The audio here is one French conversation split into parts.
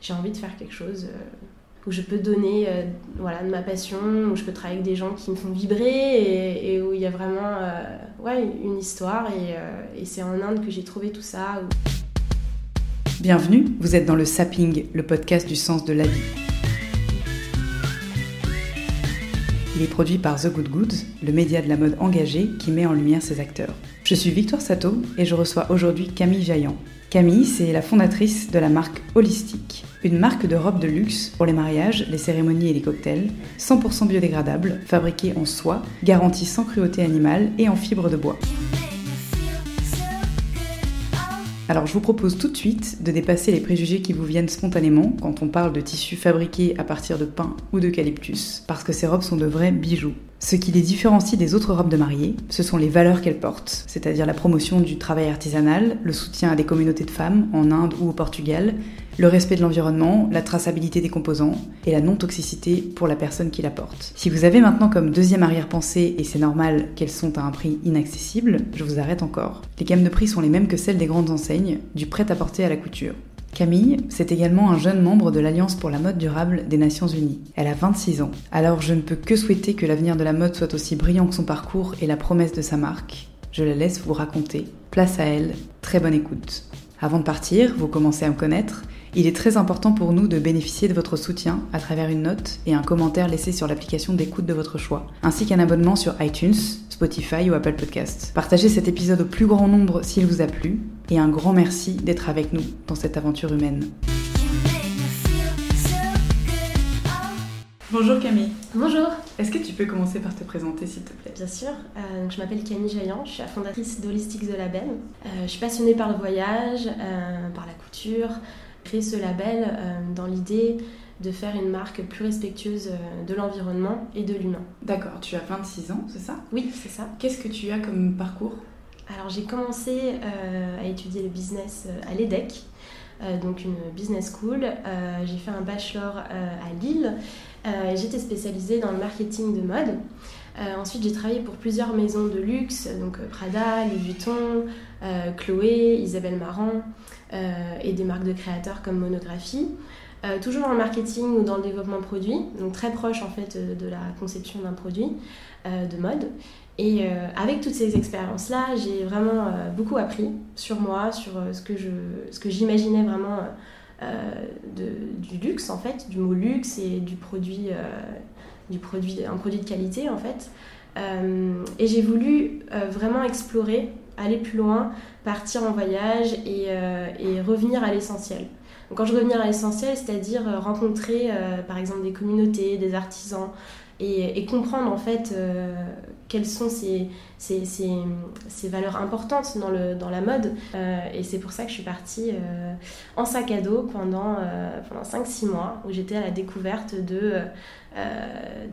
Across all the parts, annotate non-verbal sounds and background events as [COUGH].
J'ai envie de faire quelque chose euh, où je peux donner euh, voilà, de ma passion, où je peux travailler avec des gens qui me font vibrer et, où il y a vraiment euh, ouais, une histoire. Et, et c'est en Inde que j'ai trouvé tout ça. Bienvenue, vous êtes dans le Sapping, le podcast du sens de la vie. Il est produit par The Good Goods, le média de la mode engagé qui met en lumière ses acteurs. Je suis Victoire Sato et je reçois aujourd'hui Camille Jaillant. Camille, c'est la fondatrice de la marque Holistique, une marque de robes de luxe pour les mariages, les cérémonies et les cocktails, 100% biodégradable, fabriquée en soie, garantie sans cruauté animale et en fibre de bois. Alors je vous propose tout de suite de dépasser les préjugés qui vous viennent spontanément quand on parle de tissus fabriqués à partir de pin ou d'eucalyptus, parce que ces robes sont de vrais bijoux. Ce qui les différencie des autres robes de mariée, ce sont les valeurs qu'elles portent, c'est-à-dire la promotion du travail artisanal, le soutien à des communautés de femmes en Inde ou au Portugal, le respect de l'environnement, la traçabilité des composants et la non-toxicité pour la personne qui la porte. Si vous avez maintenant comme deuxième arrière-pensée, et c'est normal qu'elles sont à un prix inaccessible, je vous arrête encore. Les gammes de prix sont les mêmes que celles des grandes enseignes, du prêt-à-porter à la couture. Camille, c'est également un jeune membre de l'Alliance pour la mode durable des Nations Unies. Elle a 26 ans. Alors je ne peux que souhaiter que l'avenir de la mode soit aussi brillant que son parcours et la promesse de sa marque. Je la laisse vous raconter. Place à elle, très bonne écoute. Avant de partir, vous commencez à me connaître. Il est très important pour nous de bénéficier de votre soutien à travers une note et un commentaire laissé sur l'application d'écoute de votre choix, ainsi qu'un abonnement sur iTunes, Spotify ou Apple Podcasts. Partagez cet épisode au plus grand nombre s'il vous a plu, et un grand merci d'être avec nous dans cette aventure humaine. Bonjour Camille, Bonjour, est-ce que tu peux commencer par te présenter s'il te plaît? Bien sûr. Euh, donc je m'appelle Camille Jaillant, je suis la fondatrice d'Holistic The Label. Euh, je suis passionnée par le voyage, euh, par la couture. Créé ce label euh, dans l'idée de faire une marque plus respectueuse euh, de l'environnement et de l'humain. D'accord, tu as 26 ans, c'est ça? Oui, c'est ça. Qu'est-ce que tu as comme parcours? Alors j'ai commencé euh, à étudier le business à l'EDEC, euh, donc une business school. Euh, j'ai fait un bachelor à Lille et j'étais spécialisée dans le marketing de mode. Ensuite j'ai travaillé pour plusieurs maisons de luxe, donc Prada, Louis Vuitton, Chloé, Isabelle Marant et des marques de créateurs comme Monographie. Euh, toujours dans le marketing ou dans le développement produit, donc très proche en fait euh, de la conception d'un produit euh, de mode. Et euh, avec toutes ces expériences-là, j'ai vraiment euh, beaucoup appris sur moi, sur euh, ce que ce que j'imaginais vraiment euh, du luxe en fait, du mot luxe et du produit, euh, du produit, un produit de qualité en fait. Euh, et j'ai voulu euh, vraiment explorer, aller plus loin, partir en voyage et, euh, revenir à l'essentiel. Quand je revenir à l'essentiel, c'est-à-dire euh, rencontrer euh, par exemple des communautés, des artisans et, comprendre en fait quelles sont ces, ces, ces, ces valeurs importantes dans, le, dans la mode. Euh, et c'est pour ça que je suis partie euh, en sac à dos pendant, euh, pendant 5-6 mois où j'étais à la découverte de,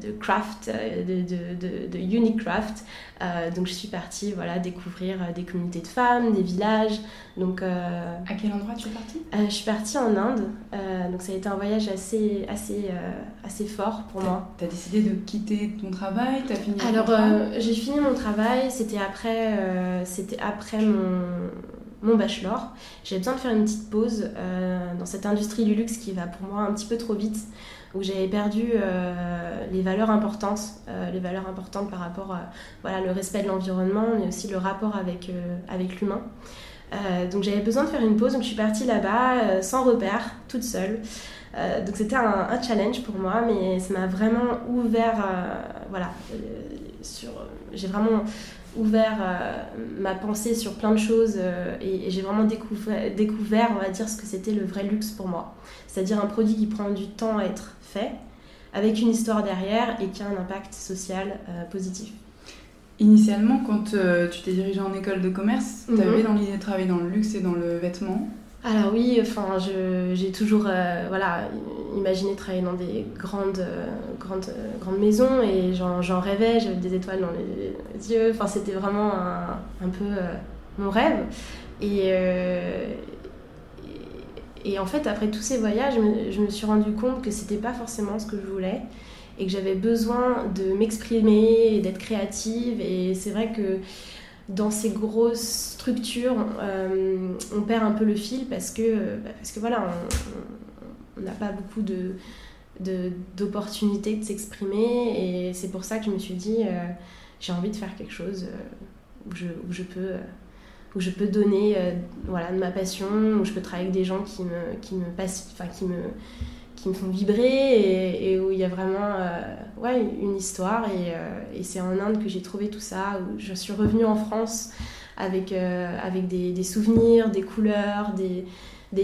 de craft, de, de, de, de unique craft. Euh, donc je suis partie voilà, découvrir des communautés de femmes, des villages. Donc À quel endroit tu es partie? Je suis partie en Inde, donc ça a été un voyage assez, assez, assez fort pour moi. T'as décidé de quitter ton travail, fini Alors contrat? euh, j'ai fini mon travail, c'était après, euh, après mon, bachelor. J'avais besoin de faire une petite pause euh, dans cette industrie du luxe qui va pour moi un petit peu trop vite, où j'avais perdu euh, les valeurs importantes, euh, les valeurs importantes par rapport à voilà, le respect de l'environnement, mais aussi le rapport avec, euh, avec l'humain. Euh, donc j'avais besoin de faire une pause, donc je suis partie là-bas euh, sans repère, toute seule. Euh, donc c'était un, un challenge pour moi, mais ça m'a vraiment ouvert, euh, voilà, euh, sur, j'ai vraiment ouvert euh, ma pensée sur plein de choses euh, et, et j'ai vraiment découvert, découvert, on va dire, ce que c'était le vrai luxe pour moi. C'est-à-dire un produit qui prend du temps à être fait, avec une histoire derrière et qui a un impact social euh, positif. Initialement, quand euh, tu t'es dirigée en école de commerce, Mhm. t'avais dans l'idée de travailler dans le luxe et dans le vêtement? Alors oui, enfin, j'ai toujours voilà, imaginé travailler dans des grandes, grandes, grandes maisons et j'en rêvais, j'avais des étoiles dans les yeux, enfin, c'était vraiment un, un peu mon rêve. Et, et en fait, après tous ces voyages, je me, suis rendu compte que c'était pas forcément ce que je voulais et que j'avais besoin de m'exprimer et d'être créative. Et c'est vrai que dans ces grosses structures, euh, on perd un peu le fil parce que, bah, parce que voilà, on n'a pas beaucoup d'opportunités de, s'exprimer et c'est pour ça que je me suis dit euh, j'ai envie de faire quelque chose euh, où, je, où je peux où je peux donner voilà, de ma passion, où je peux travailler avec des gens qui me, qui me, passent, qui me, me font vibrer et, où il y a vraiment euh, une histoire. Et, euh, et c'est en Inde que j'ai trouvé tout ça, où je suis revenue en France avec, avec des, souvenirs, des couleurs, des,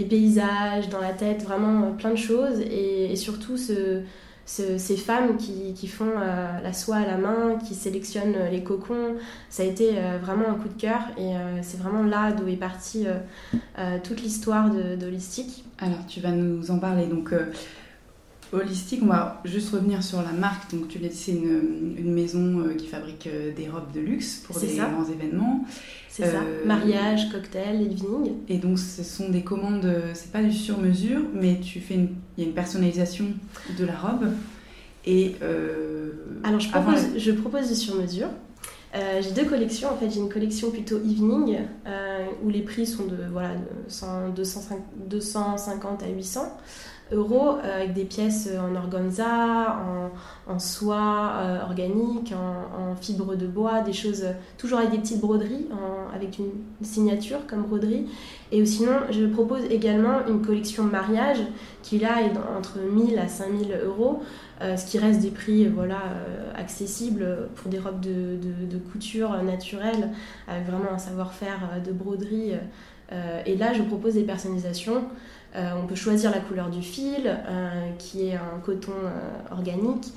paysages dans la tête, vraiment plein de choses. Et surtout ce ces femmes qui, qui font euh, la soie à la main, qui sélectionnent les cocons, ça a été euh, vraiment un coup de cœur et euh, c'est vraiment là d'où est partie toute l'histoire de, Holistique. Alors tu vas nous en parler donc. Holistique, on va juste revenir sur la marque. Donc, tu l'as dit, c'est une, une, maison qui fabrique des robes de luxe pour des grands événements. C'est ça. Mariage, cocktail, evening. Et donc, ce sont des commandes, c'est pas du sur-mesure, mais tu fais une, il y a une personnalisation de la robe. Et euh, alors, je propose, je propose du sur-mesure. Euh, j'ai deux collections. En fait, j'ai une collection plutôt evening euh, où les prix sont de voilà de 250 à 800 euros euh, avec des pièces en organza, en, soie euh, organique, en, fibre de bois, des choses toujours avec des petites broderies, avec une signature comme broderie. Et sinon, je propose également une collection mariage qui là est entre 1000 à 5000 euros. Euh, ce qui reste des prix voilà, accessibles pour des robes de, de couture naturelle avec vraiment un savoir-faire de broderie. Et là, je propose des personnalisations euh, on peut choisir la couleur du fil, euh, qui est un coton euh, organique.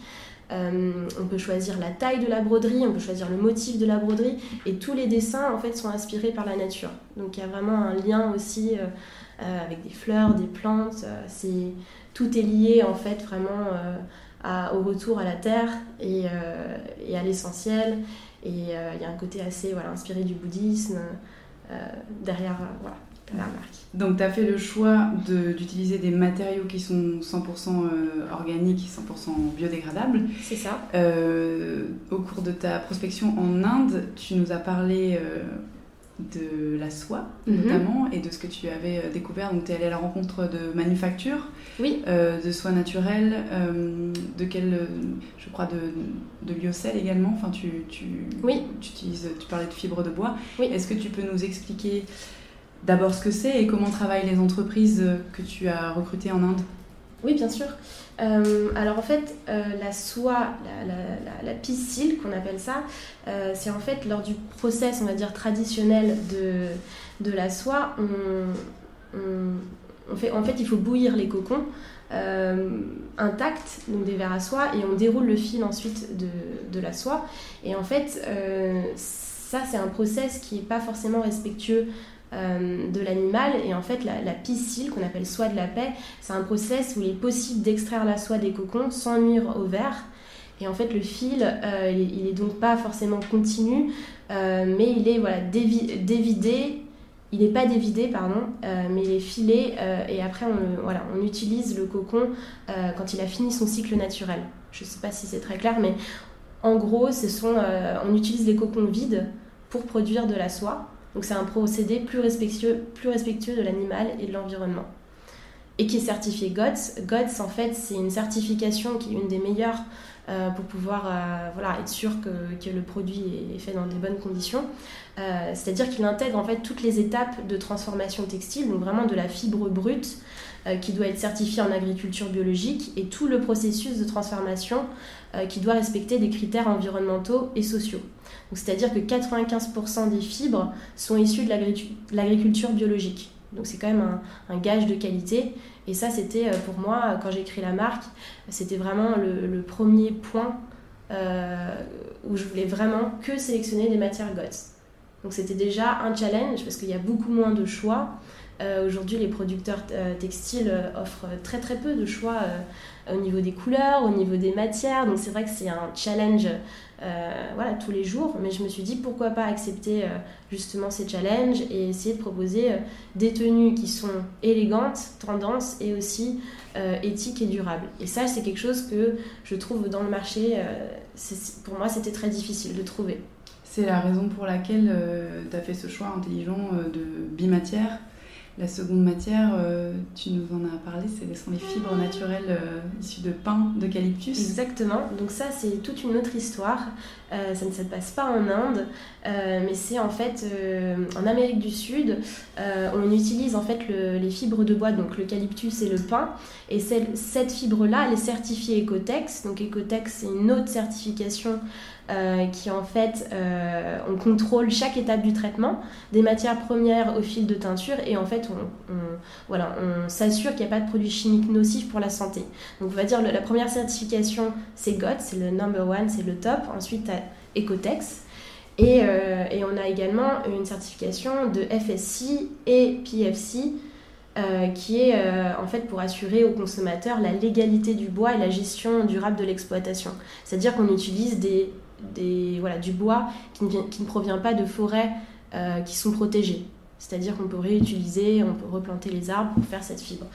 on peut choisir la taille de la broderie, on peut choisir le motif de la broderie, et tous les dessins en fait sont inspirés par la nature. Donc il y a vraiment un lien aussi avec des fleurs, des plantes. tout est lié en fait vraiment au retour à la terre et, à l'essentiel. Et il y a un côté assez inspiré du bouddhisme derrière voilà, donc, tu as fait le choix d'utiliser des matériaux qui sont 100% euh, organiques et 100% biodégradables. C'est ça. Euh, au cours de ta prospection en Inde, tu nous as parlé euh, de la soie, mhm. notamment, et de ce que tu avais découvert. Donc, tu es allé à la rencontre de manufactures, oui. de soie naturelle, de quel, je crois, de, de lyocell également. Enfin, tu, tu, oui. tu, utilises, tu parlais de fibres de bois. Oui. Est-ce que tu peux nous expliquer d'abord ce que c'est et comment travaillent les entreprises que tu as recrutées en Inde? Oui, bien sûr. Euh, alors en fait, euh, la soie, la, la, qu'on appelle ça, euh, c'est en fait lors du process, on va dire, traditionnel de, de la soie, on, fait, en fait, il faut bouillir les cocons intacts, donc des verres à soie, et on déroule le fil ensuite de, de la soie. Et en fait, ça, c'est un process qui n'est pas forcément respectueux euh, de l'animal. Et en fait, la, piscile, qu'on appelle soie de la paix, c'est un process où il est possible d'extraire la soie des cocons sans nuire au verre. Et en fait, le fil, euh, il, est donc pas forcément continu, euh, mais il est voilà, dévidé. Il n'est pas dévidé, pardon, mais il est filé. et après, on, voilà, on utilise le cocon quand il a fini son cycle naturel. Je ne sais pas si c'est très clair, mais en gros, ce sont, on utilise les cocons vides pour produire de la soie. Donc c'est un procédé plus respectueux, plus respectueux de l'animal et de l'environnement. Et qui est certifié GOTS. GOTS, en fait, c'est une certification qui est une des meilleures euh, pour pouvoir euh, voilà, être sûr que, que, le produit est fait dans des bonnes conditions. Euh, c'est-à-dire qu'il intègre en fait toutes les étapes de transformation textile, donc vraiment de la fibre brute qui doit être certifiée en agriculture biologique et tout le processus de transformation qui doit respecter des critères environnementaux et sociaux. C'est-à-dire que 95% des fibres sont issues de l'agriculture biologique. Donc c'est quand même un, gage de qualité. Et ça, c'était euh, pour moi, quand j'ai créé la marque, c'était vraiment le, premier point euh, où je voulais vraiment que sélectionner des matières GOTS. Donc c'était déjà un challenge parce qu'il y a beaucoup moins de choix. Aujourd'hui, les producteurs textiles offrent très très peu de choix au niveau des couleurs, au niveau des matières. Donc c'est vrai que c'est un challenge voilà, tous les jours. Mais je me suis dit pourquoi pas accepter justement ces challenges et essayer de proposer des tenues qui sont élégantes, tendances et aussi éthiques et durables. Et ça, c'est quelque chose que je trouve dans le marché, pour moi, c'était très difficile de trouver. C'est la raison pour laquelle euh, tu as fait ce choix intelligent euh, de bimatière. La seconde matière, euh, tu nous en as parlé, ce sont les fibres naturelles issues de pin d'eucalyptus. Exactement, donc ça c'est toute une autre histoire. ça ne se passe pas en Inde, mais c'est en fait en Amérique du Sud. on utilise en fait les fibres de bois, donc l'eucalyptus et le pin. Et cette fibre-là, elle est certifiée Ecotex. Donc Ecotex, c'est une autre certification euh, qui en fait, euh, on contrôle chaque étape du traitement, des matières premières au fil de teinture, et en fait, on, voilà, on s'assure qu'il n'y a pas de produits chimiques nocifs pour la santé. Donc on va dire la première certification, c'est GOT, c'est le number one, c'est le top. Ensuite, Ecotex. Et, euh, et, on a également une certification de FSC et PFC, qui est en fait pour assurer aux consommateurs la légalité du bois et la gestion durable de l'exploitation. C'est-à-dire qu'on utilise des des, voilà, du bois qui ne, qui ne provient pas de forêts euh, qui sont protégées. C'est-à-dire qu'on peut réutiliser, on peut replanter les arbres pour faire cette fibre.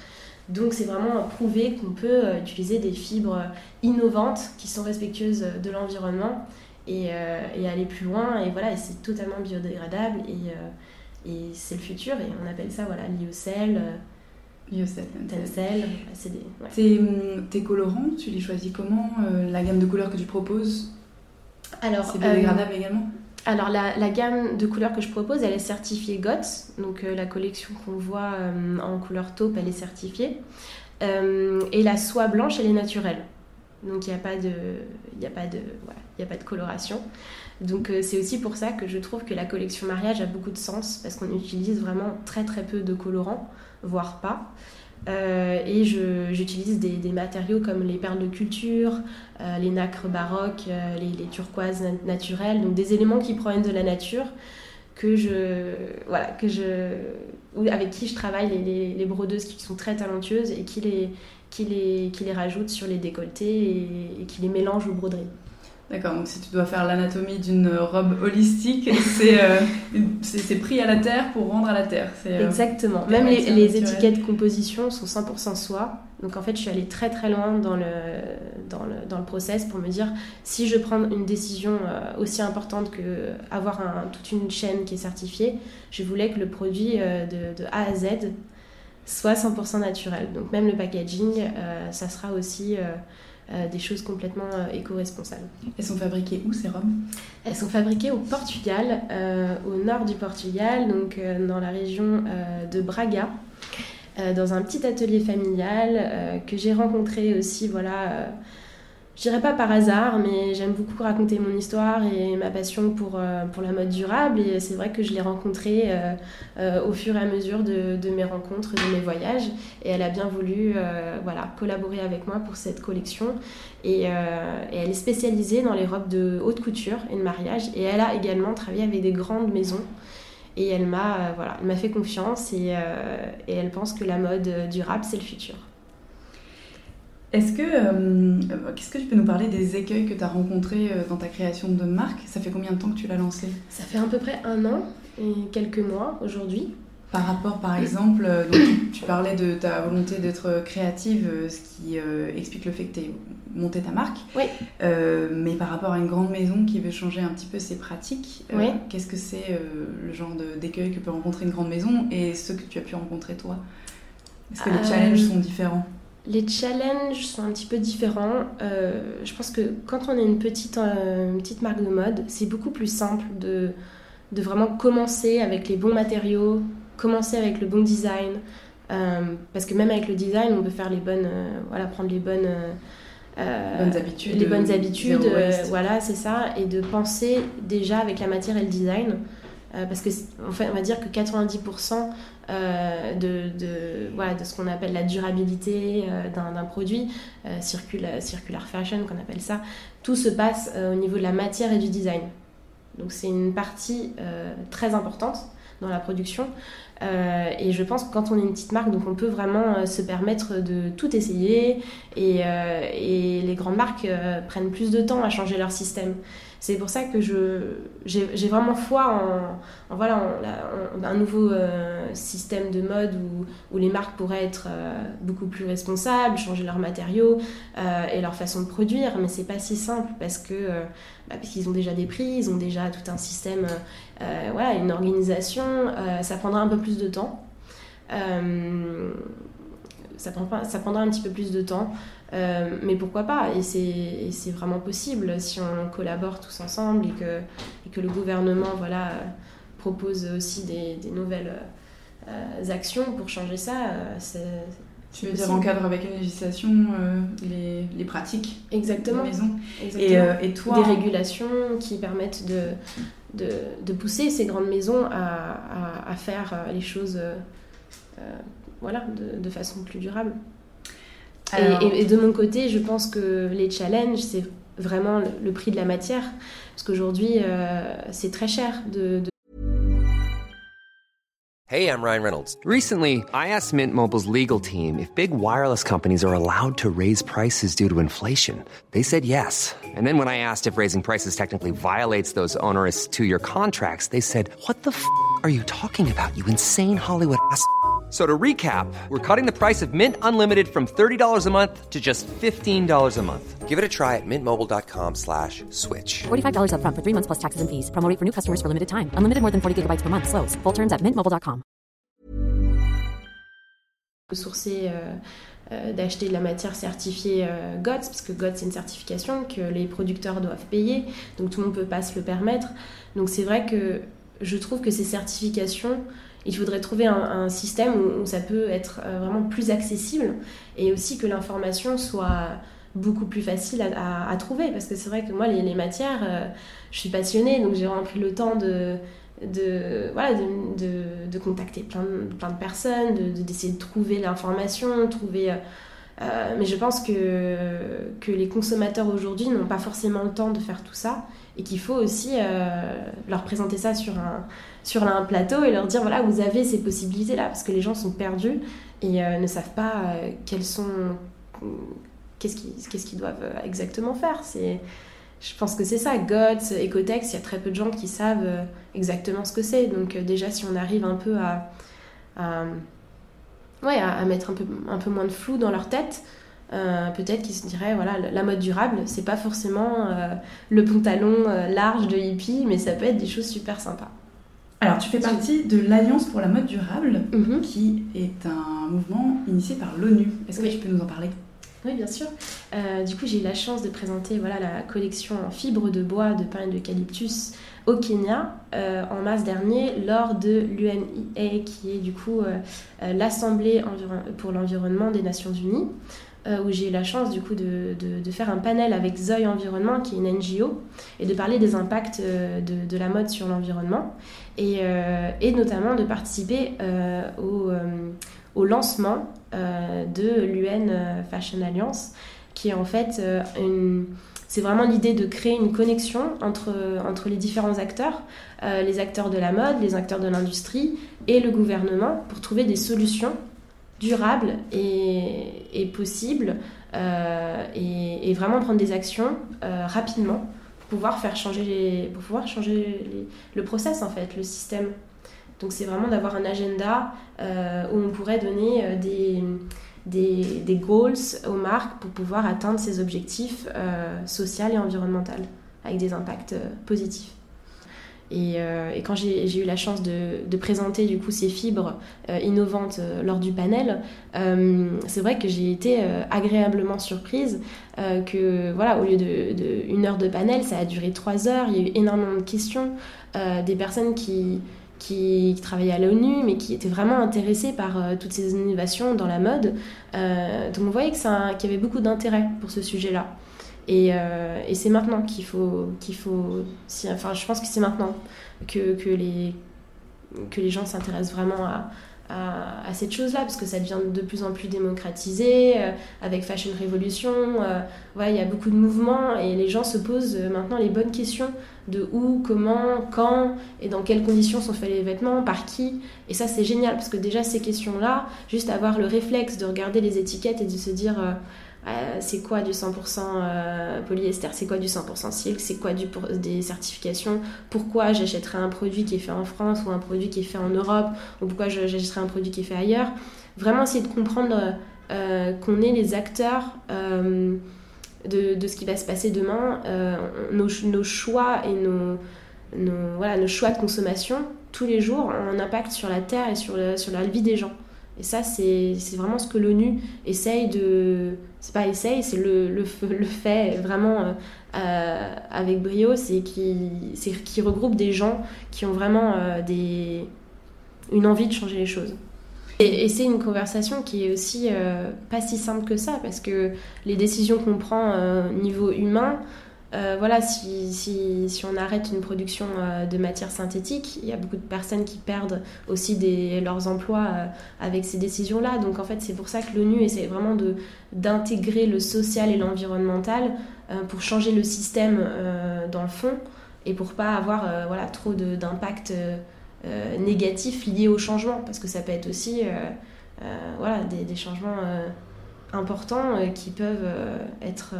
Donc c'est vraiment prouver qu'on peut euh, utiliser des fibres innovantes qui sont respectueuses de l'environnement et, euh, et, aller plus loin. Et voilà, et c'est totalement biodégradable et, et c'est le futur. Et on appelle ça voilà, lyocell. Lyocell, Tencel, c'est hum, tes, colorants, tu les choisis comment La gamme de couleurs que tu proposes? Alors, c'est biodégradable euh, également alors la, gamme de couleurs que je propose, elle est certifiée GOTS, donc euh, la collection qu'on voit euh, en couleur taupe, elle est certifiée. et la soie blanche, elle est naturelle. Donc il n'y a pas de, a pas de, a pas de coloration. Donc c'est aussi pour ça que je trouve que la collection mariage a beaucoup de sens parce qu'on utilise vraiment très très peu de colorants, voire pas. Euh, et j'utilise des, matériaux comme les perles de culture, euh, les nacres baroques, euh, les, turquoises naturelles, donc des éléments qui proviennent de la nature que avec qui je travaille, les, brodeuses qui sont très talentueuses et qui les rajoutent sur les décolletés et, et qui les mélangent aux broderies. D'accord, donc si tu dois faire l'anatomie d'une robe holistique, [LAUGHS] euh, c'est pris à la terre pour rendre à la terre. Euh, Exactement. Même les, les étiquettes composition sont 100% soie. Donc en fait, je suis allée très très loin dans le, dans le, dans le process pour me dire si je prends une décision euh, aussi importante que avoir un, toute une chaîne qui est certifiée, je voulais que le produit de, de A à Z soit 100% naturel. Donc même le packaging, ça sera aussi euh, des choses complètement euh, éco-responsables. Elles sont fabriquées où ces robes Elles sont fabriquées au Portugal, euh, au nord du Portugal, donc dans la région de Braga. dans un petit atelier familial que j'ai rencontré aussi voilà je dirais pas par hasard, mais j'aime beaucoup raconter mon histoire et ma passion pour, euh, pour la mode durable. Et c'est vrai que je l'ai rencontrée euh, euh, au fur et à mesure de, de, mes rencontres, de mes voyages. Et elle a bien voulu voilà, collaborer avec moi pour cette collection. Et, elle est spécialisée dans les robes de haute couture et de mariage. Et elle a également travaillé avec des grandes maisons. Et elle m'a voilà, fait confiance et, et elle pense que la mode durable, c'est le futur. Est-ce que, euh, qu'est-ce que tu peux nous parler des écueils que tu as rencontrés euh, dans ta création de marque? Ça fait combien de temps que tu l'as lancée Ça fait à peu près un an et quelques mois aujourd'hui. Par rapport, par exemple, euh, tu, parlais de ta volonté d'être créative, ce qui explique le fait que tu aies monté ta marque. Oui. mais par rapport à une grande maison qui veut changer un petit peu ses pratiques, qu'est-ce que c'est le genre d'écueil que peut rencontrer une grande maison et ce que tu as pu rencontrer toi? Est-ce que les challenges sont différents? Les challenges sont un petit peu différents. Euh, je pense que quand on est une petite, euh, petite marque de mode, c'est beaucoup plus simple de, de, vraiment commencer avec les bons matériaux, commencer avec le bon design. Euh, parce que même avec le design, on peut faire les bonnes, voilà, prendre les bonnes, bonnes habitudes, les bonnes habitudes, voilà, c'est ça, et de penser déjà avec la matière et le design. Parce que on va dire que 90% euh, de, de, voilà, de ce qu'on appelle la durabilité euh, d'un produit, euh, circular, fashion qu'on appelle ça, tout se passe au niveau de la matière et du design. Donc c'est une partie très importante. dans la production. Euh, et je pense que quand on est une petite marque, donc on peut vraiment euh, se permettre de tout essayer. Euh, et les grandes marques prennent plus de temps à changer leur système. C'est pour ça que j'ai vraiment foi en, voilà, un nouveau système de mode où, où, les marques pourraient être beaucoup plus responsables, changer leurs matériaux et leur façon de produire. Mais c'est pas si simple parce que bah, parce qu'ils ont déjà des prix, ils ont déjà tout un système, euh, voilà, une organisation. Euh, ça prendra un peu plus de temps. Euh, ça, prend, ça prendra un petit peu plus de temps. mais pourquoi pas? Et c'est vraiment possible si on collabore tous ensemble et que, et que le gouvernement voilà, propose aussi des, des nouvelles actions pour changer ça. Tu veux dire encadre avec une législation euh, les, les, pratiques Exactement. de maison. Exactement. Et, euh, et, toi Des régulations qui permettent de, de, de pousser ces grandes maisons à, à, à faire euh, les choses voilà, de, de, façon plus durable. Et, et, de mon côté, je pense que les challenges, c'est vraiment le, le, prix de la matière. Parce qu'aujourd'hui, c'est très cher de, de Hey, I'm Ryan Reynolds. Recently, I asked Mint Mobile's legal team if big wireless companies are allowed to raise prices due to inflation. They said yes. And then when I asked if raising prices technically violates those onerous two year contracts, they said, What the f are you talking about, you insane Hollywood ass? So to recap, we're cutting the price of Mint Unlimited from $30 a month to just $15 a month. Give it a try at mintmobile.com slash switch. $45 up front for three months plus taxes and fees. Promoting for new customers for limited time. Unlimited more than 40 gigabytes per month. Slows. Full terms at mintmobile.com. Sourcer, euh, euh, d'acheter de la matière certifiée euh, GOTS, parce que GOTS c'est une certification que les producteurs doivent payer, donc tout le monde ne peut pas se le permettre. Donc c'est vrai que je trouve que ces certifications il faudrait trouver un, système où, ça peut être euh, vraiment plus accessible et aussi que l'information soit beaucoup plus facile à, trouver. Parce que c'est vrai que moi, les, matières, euh, je suis passionnée, donc j'ai vraiment pris le temps de, contacter plein de, plein de personnes, d'essayer de, trouver l'information, trouver... Euh, mais je pense que les consommateurs aujourd'hui n'ont pas forcément le temps de faire tout ça et qu'il faut aussi leur présenter ça sur un, sur un plateau et leur dire voilà, vous avez ces possibilités-là, parce que les gens sont perdus et euh, ne savent pas euh, sont. Qu'est-ce qu'ils doivent euh, exactement faire Je pense que c'est ça. GOTS, Ecotex, il y a très peu de gens qui savent exactement ce que c'est. Donc, déjà, si on arrive un peu à. ouais, mettre un peu, un peu moins de flou dans leur tête. Peut-être qu'ils se diraient voilà la mode durable c'est pas forcément le pantalon large de hippie mais ça peut être des choses super sympas alors, tu fais partie de l'Alliance pour la mode durable, mhm. qui est un mouvement initié par l'ONU. Est-ce que tu peux nous en parler? Oui, bien sûr. Euh, du coup, j'ai eu la chance de présenter voilà, la collection en fibres de bois de pin et d'eucalyptus au Kenya euh, en mars dernier lors de l'UNIA, qui est du coup euh, l'Assemblée pour l'environnement des Nations Unies. Euh, où j'ai eu la chance du coup de, de, faire un panel avec Zoe Environnement, qui est une NGO, et de parler des impacts euh, de, de la mode sur l'environnement, et, euh, et, notamment de participer au, au, lancement de l'UN Fashion Alliance, qui est en fait une c'est vraiment l'idée de créer une connexion entre, entre les différents acteurs, les acteurs de la mode, les acteurs de l'industrie et le gouvernement pour trouver des solutions durable et, possible euh, et, vraiment prendre des actions euh, rapidement pour pouvoir faire changer, pour pouvoir changer le process en fait, le système. Donc c'est vraiment d'avoir un agenda euh, où on pourrait donner des, des, des, goals aux marques pour pouvoir atteindre ces objectifs sociaux et environnementaux avec des impacts positifs. Euh, et, quand j'ai eu la chance de, présenter du coup ces fibres euh, innovantes euh, lors du panel, c'est vrai que j'ai été agréablement surprise que voilà, au lieu de, une heure de panel, ça a duré trois heures. Il y a eu énormément de questions, des personnes qui, qui, travaillaient à l'ONU, mais qui étaient vraiment intéressées par toutes ces innovations dans la mode. donc on voyait qu'il y avait beaucoup d'intérêt pour ce sujet-là. Euh, et, c'est maintenant qu'il faut, qu'il faut enfin je pense que c'est maintenant que, que, les, que les gens s'intéressent vraiment à, à, cette chose-là, parce que ça devient de plus en plus démocratisé, euh, avec Fashion Revolution, euh, il y a beaucoup de mouvements, et les gens se posent euh, maintenant les bonnes questions de où, comment, quand, et dans quelles conditions sont faits les vêtements, par qui, et ça c'est génial, parce que déjà ces questions-là, juste avoir le réflexe de regarder les étiquettes et de se dire... c'est quoi du 100% polyester, c'est quoi du 100% silk, c'est quoi du, des certifications, pourquoi j'achèterais un produit qui est fait en France ou un produit qui est fait en Europe, ou pourquoi j'achèterais un produit qui est fait ailleurs? Vraiment essayer de comprendre euh, qu'on est les acteurs euh, de, ce qui va se passer demain, euh, nos, choix et nos, voilà, nos choix de consommation tous les jours ont un impact sur la terre et sur, sur la vie des gens. Et ça, c'est vraiment ce que l'ONU essaye de. C'est pas essaye, c'est le, le, le, fait vraiment euh, avec brio, c'est qui, regroupe des gens qui ont vraiment euh, des, une envie de changer les choses. Et, c'est une conversation qui est aussi euh, pas si simple que ça, parce que les décisions qu'on prend au niveau humain, euh, voilà, si, si, on arrête une production euh, de matière synthétique, il y a beaucoup de personnes qui perdent aussi leurs emplois euh, avec ces décisions-là. Donc en fait, c'est pour ça que l'ONU essaie vraiment d'intégrer le social et l'environnemental pour changer le système dans le fond et pour pas avoir voilà, trop d'impact négatif lié au changement, parce que ça peut être aussi voilà, des changements importants qui peuvent être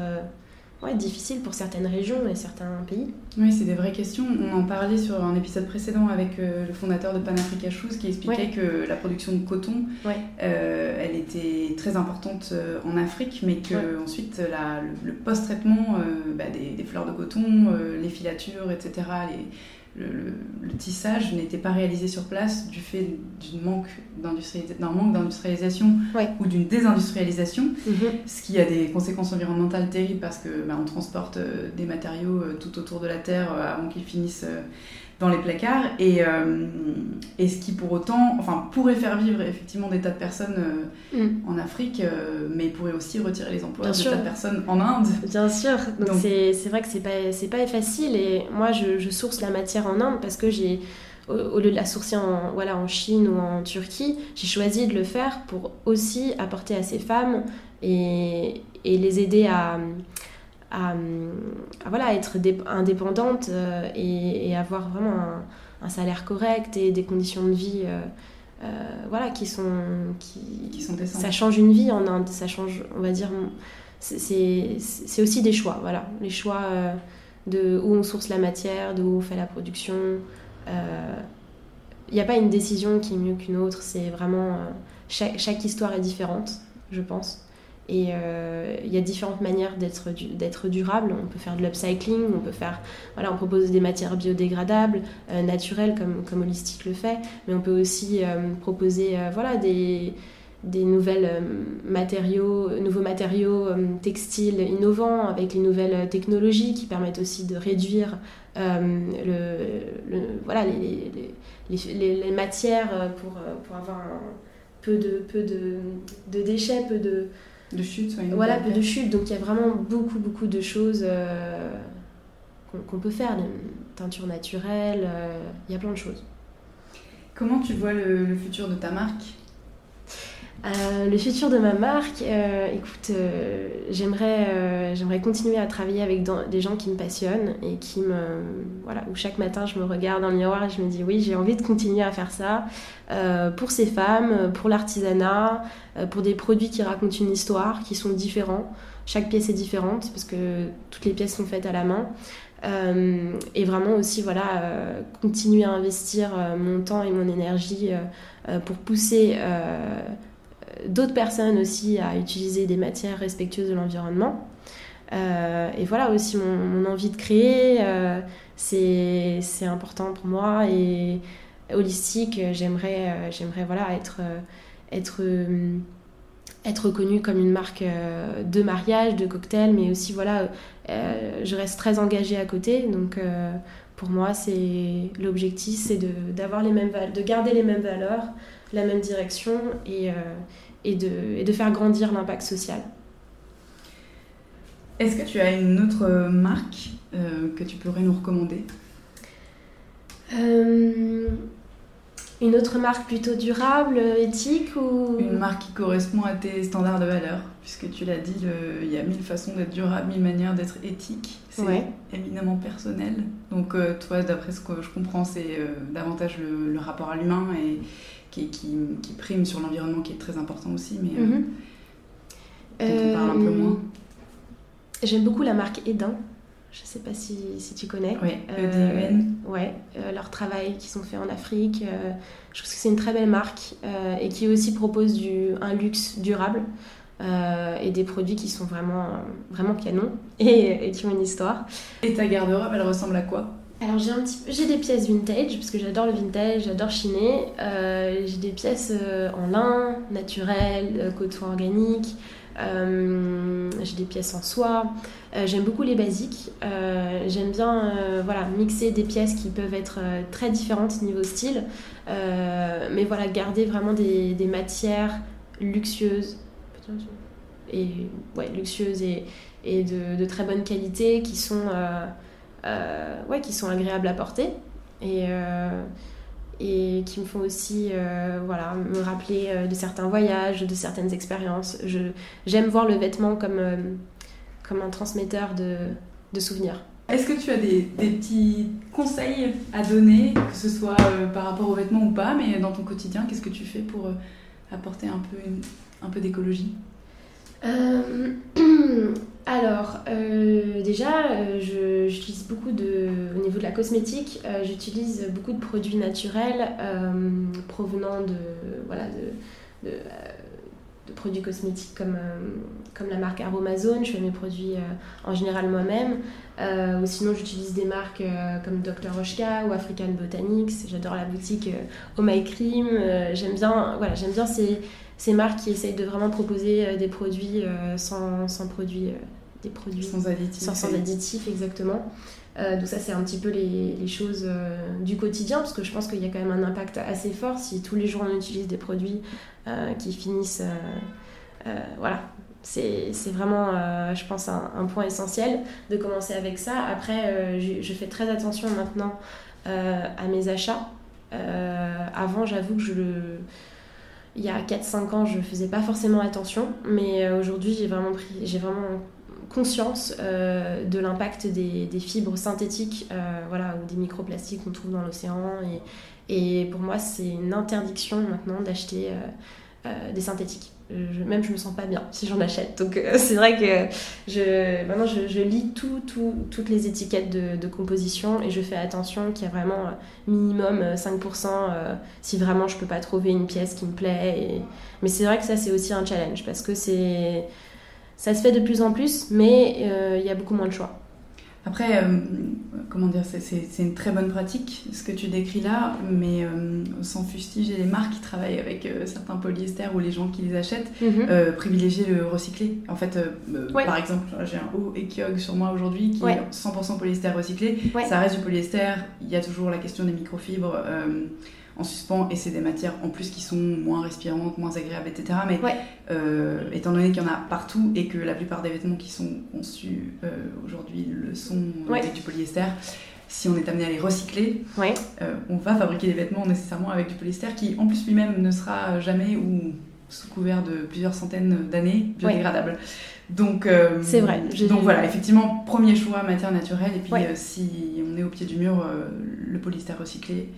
ouais, difficile pour certaines régions et certains pays. Oui, c'est des vraies questions. On en parlait sur un épisode précédent avec euh, le fondateur de Panafrica Shoes qui expliquait que la production de coton, euh, elle était très importante euh, en Afrique, mais que ensuite la, le, post-traitement bah, des, des, fleurs de coton, les filatures, etc., les, le, tissage n'était pas réalisé sur place du fait d'un manque d'industrialisation ou d'une désindustrialisation, mhm. ce qui a des conséquences environnementales terribles parce que bah, on transporte euh, des matériaux euh, tout autour de la Terre euh, avant qu'ils finissent dans les placards et, euh, et ce qui pour autant enfin pourrait faire vivre effectivement des tas de personnes euh, mm. en Afrique euh, mais pourrait aussi retirer les emplois de tas de personnes en Inde. Bien sûr. Donc c'est vrai que c'est pas c'est pas facile et moi je, je, source la matière en Inde parce que j'ai au, lieu de la sourcer en, voilà, en Chine ou en Turquie, j'ai choisi de le faire pour aussi apporter à ces femmes et, et les aider à, à, voilà, être indépendante euh, et, avoir vraiment un, salaire correct et des conditions de vie euh, euh, voilà, qui sont, qui, sont Ça change une vie en Inde, ça change, on va dire, c'est aussi des choix, voilà, les choix de où on source la matière, de où on fait la production. Il n'y a pas une décision qui est mieux qu'une autre, c'est vraiment. chaque, chaque, histoire est différente, je pense. Et euh, il y a différentes manières d'être durable. On peut faire de l'upcycling, on peut faire, voilà, on propose des matières biodégradables, euh, naturelles comme, comme Holistic le fait, mais on peut aussi euh, proposer, voilà, des, des nouvelles matériaux, nouveaux matériaux textiles innovants avec les nouvelles technologies qui permettent aussi de réduire le, voilà, les, les, matières pour, pour avoir peu, de, peu de, de déchets, peu de de chute, Voilà, peu de chute. Donc il y a vraiment beaucoup, beaucoup de choses euh, qu'on peut faire. Les teintures naturelles, euh, il y a plein de choses. Comment tu vois le futur de ta marque? Euh, le futur de ma marque, euh, écoute, euh, j'aimerais, j'aimerais continuer à travailler avec des gens qui me passionnent et qui me, voilà, où chaque matin je me regarde dans le miroir et je me dis oui, j'ai envie de continuer à faire ça pour ces femmes, pour l'artisanat, pour des produits qui racontent une histoire, qui sont différents. Chaque pièce est différente parce que toutes les pièces sont faites à la main. et vraiment aussi voilà continuer à investir mon temps et mon énergie pour pousser d'autres personnes aussi à utiliser des matières respectueuses de l'environnement. Euh, et voilà aussi mon, envie de créer, euh, c'est important pour moi. Et holistique, j'aimerais euh, j'aimerais voilà, être, être, être reconnue comme une marque de mariage, de cocktail, mais aussi voilà, je reste très engagée à côté. Donc pour moi, l'objectif, c'est de, de garder les mêmes valeurs, la même direction et, et de, et de faire grandir l'impact social. Est-ce que tu as une autre marque euh, que tu pourrais nous recommander? Euh, Une autre marque plutôt durable, éthique ou? Une marque qui correspond à tes standards de valeur, puisque tu l'as dit, il y a mille façons d'être durable, mille manières d'être éthique. C'est éminemment personnel. Donc euh, toi, d'après ce que je comprends, c'est euh, davantage le, rapport à l'humain et qui, qui, prime sur l'environnement, qui est très important aussi, mais euh, mhm. on parle un peu moins. J'aime beaucoup la marque Edin. Je ne sais pas si, si, tu connais. Oui, euh, Ouais, euh, leur travail qui sont faits en Afrique. Euh, je trouve que c'est une très belle marque et qui aussi propose du, un luxe durable et des produits qui sont vraiment, vraiment canons [LAUGHS] et, qui ont une histoire. Et ta garde-robe, elle ressemble à quoi? Alors j'ai un petit j'ai des pièces vintage parce que j'adore le vintage, j'adore chiner. j'ai des pièces en lin, naturel, coton organique. Euh, j'ai des pièces en soie. Euh, j'aime beaucoup les basiques. Euh, j'aime bien voilà, mixer des pièces qui peuvent être très différentes niveau style. mais voilà, garder vraiment des, des matières luxueuses. Et, ouais, luxueuses et, et de, très bonne qualité qui sont, ouais, qui sont agréables à porter. Et et qui me font aussi euh, voilà, me rappeler euh, de certains voyages, de certaines expériences. J'aime voir le vêtement comme, euh, comme un transmetteur de, de souvenirs. Est-ce que tu as des, des, petits conseils à donner, que ce soit par rapport aux vêtements ou pas, mais dans ton quotidien, qu'est-ce que tu fais pour apporter un peu, un peu d'écologie [CLEARS THROAT] Alors, euh, déjà, euh, j'utilise beaucoup de. Au niveau de la cosmétique, euh, j'utilise beaucoup de produits naturels provenant de. Voilà, de, produits cosmétiques comme, la marque Aromazone. Je fais mes produits en général moi-même. ou sinon, j'utilise des marques comme Dr. Rochka ou African Botanics. J'adore la boutique Oh Cream. j'aime bien, voilà, j'aime bien ces ces marques qui essayent de vraiment proposer euh, des produits euh, sans, sans produits, euh, des produits sans additifs. Sans, additifs, exactement. donc ça, c'est un petit peu les, les choses du quotidien, parce que je pense qu'il y a quand même un impact assez fort si tous les jours on utilise des produits qui finissent... voilà, c'est vraiment, je pense, un, un, point essentiel de commencer avec ça. Après, je, je, fais très attention maintenant à mes achats. avant, j'avoue que je le il y a 4-5 ans, je ne faisais pas forcément attention, mais euh, aujourd'hui, j'ai vraiment, vraiment conscience euh, de l'impact des, fibres synthétiques euh, voilà, ou des microplastiques qu'on trouve dans l'océan. Et, pour moi, c'est une interdiction maintenant d'acheter des synthétiques même je me sens pas bien si j'en achète. Donc euh, c'est vrai que je, maintenant je, lis tout, tout, toutes les étiquettes de, composition et je fais attention qu'il y a vraiment euh, minimum 5% euh, si vraiment je peux pas trouver une pièce qui me plaît. Mais c'est vrai que ça c'est aussi un challenge parce que c'est ça se fait de plus en plus mais il y a beaucoup moins de choix. Après, euh, comment dire, c'est une très bonne pratique ce que tu décris là, mais euh, sans fustiger les marques qui travaillent avec euh, certains polyesters ou les gens qui les achètent, mhm. privilégier le recyclé. En fait, par exemple, j'ai un haut Ekiog sur moi aujourd'hui qui est 100% polyester recyclé. Ça reste du polyester, il y a toujours la question des microfibres en suspens et c'est des matières en plus qui sont moins respirantes, moins agréables, etc. Mais euh, étant donné qu'il y en a partout et que la plupart des vêtements qui sont conçus euh, aujourd'hui le sont avec du polyester, si on est amené à les recycler, euh, on va fabriquer des vêtements nécessairement avec du polyester qui en plus lui-même ne sera jamais ou sous couvert de plusieurs centaines d'années biodégradable. Donc, c'est vrai. Donc voilà, effectivement, premier choix matière naturelle et puis si on est au pied du mur, le polyester recyclé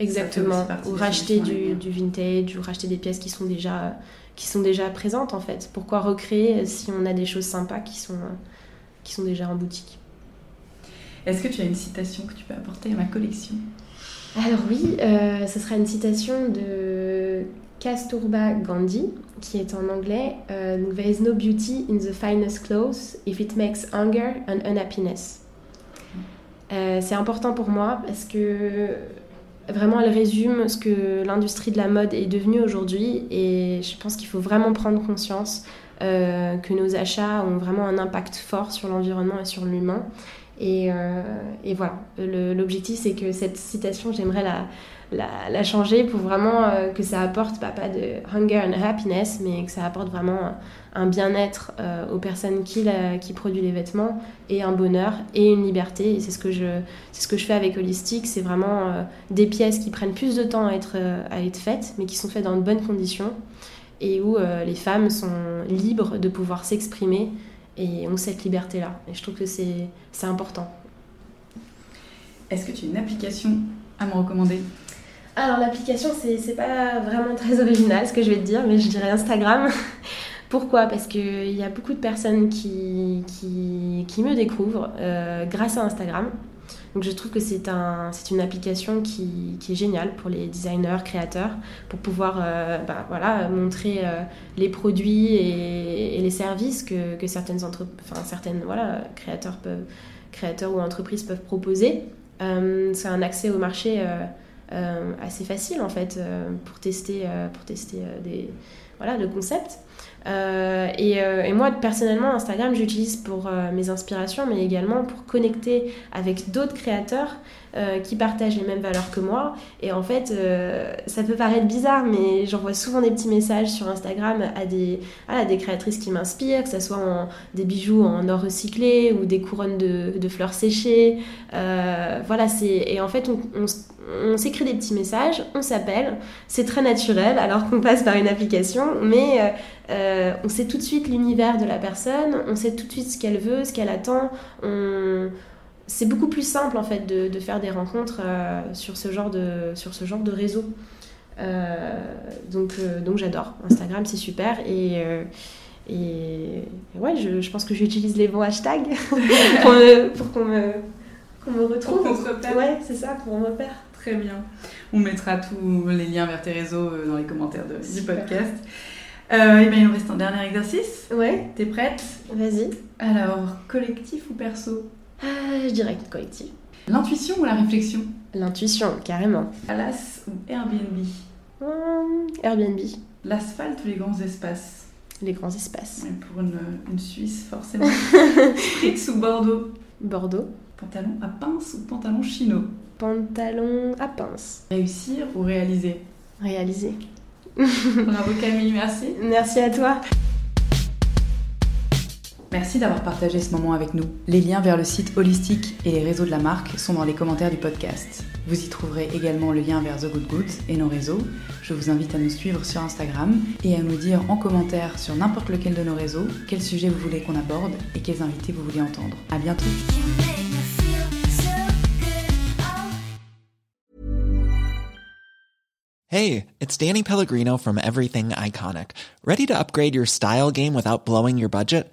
Exactement. Ou racheter du, du, vintage, ou racheter des pièces qui sont déjà qui sont déjà présentes en fait. Pourquoi recréer si on a des choses sympas qui sont qui sont déjà en boutique? Est-ce que tu as une citation que tu peux apporter à ma collection? Alors oui, euh, ce sera une citation de Kasturba Gandhi, qui est en anglais. Euh, There is no beauty in the finest clothes if it makes hunger and unhappiness. Euh, c'est important pour moi parce que Vraiment, elle résume ce que l'industrie de la mode est devenue aujourd'hui et je pense qu'il faut vraiment prendre conscience euh, que nos achats ont vraiment un impact fort sur l'environnement et sur l'humain. Et, et voilà, l'objectif c'est que cette citation, j'aimerais la, changer pour vraiment que ça apporte bah, pas de hunger and happiness, mais que ça apporte vraiment un bien-être aux personnes qui, la, qui produisent les vêtements et un bonheur et une liberté. Et c'est ce que je, c'est ce que je fais avec Holistic, c'est vraiment des pièces qui prennent plus de temps à être, à être faites, mais qui sont faites dans de bonnes conditions et où euh, les femmes sont libres de pouvoir s'exprimer et ont cette liberté-là. Et je trouve que c'est important. Est-ce que tu as une application à me recommander? Alors l'application, c'est pas vraiment très original ce que je vais te dire, mais je dirais Instagram. Pourquoi? Parce qu'il y a beaucoup de personnes qui, qui, me découvrent euh, grâce à Instagram. Donc je trouve que c'est un, une application qui, qui, est géniale pour les designers, créateurs, pour pouvoir euh, bah, voilà, montrer euh, les produits et, les services que, que certaines, enfin, certaines voilà, créateurs, peuvent, créateurs ou entreprises peuvent proposer. C'est un accès au marché assez facile en fait pour tester, pour tester des, voilà, le concept. Euh, euh, et, moi, personnellement, Instagram, j'utilise pour euh, mes inspirations, mais également pour connecter avec d'autres créateurs qui partagent les mêmes valeurs que moi. Et en fait, ça peut paraître bizarre, mais j'envoie souvent des petits messages sur Instagram à des, à des créatrices qui m'inspirent, que ce soit en, des bijoux en or recyclé ou des couronnes de, fleurs séchées. voilà, c'est et en fait, on, s'écrit des petits messages, on s'appelle, c'est très naturel alors qu'on passe par une application, mais euh, euh, on sait tout de suite l'univers de la personne, on sait tout de suite ce qu'elle veut, ce qu'elle attend. C'est beaucoup plus simple en fait de, faire des rencontres euh, sur, ce genre de, sur ce genre de réseau. donc donc j'adore. Instagram c'est super et... Et ouais, je, pense que j'utilise les bons hashtags [LAUGHS] pour, qu'on me, me, retrouve. Pour qu'on se repère. Ouais, c'est ça, pour qu'on me repère. Très bien. On mettra tous les liens vers tes réseaux euh, dans les commentaires de, du podcast. Euh, et bien, il nous reste un dernier exercice. Ouais. T'es prête? Vas-y. Alors, collectif ou perso? euh, Je dirais collectif. L'intuition ou la réflexion? L'intuition, carrément. Palace ou Airbnb? Hum, Airbnb. L'asphalte ou les grands espaces? Les grands espaces. pour une, une Suisse, forcément. [LAUGHS] Fritz ou Bordeaux? Bordeaux. Pantalon à pince ou pantalon chino? Pantalon à pince. Réussir ou réaliser? Réaliser. Bravo Camille, merci. Merci à toi. Merci d'avoir partagé ce moment avec nous. Les liens vers le site holistique et les réseaux de la marque sont dans les commentaires du podcast. Vous y trouverez également le lien vers The Good Goods et nos réseaux. Je vous invite à nous suivre sur Instagram et à nous dire en commentaire sur n'importe lequel de nos réseaux quel sujet vous voulez qu'on aborde et quels invités vous voulez entendre. À bientôt. Hey, it's Danny Pellegrino from Everything Iconic. Ready to upgrade your style game without blowing your budget?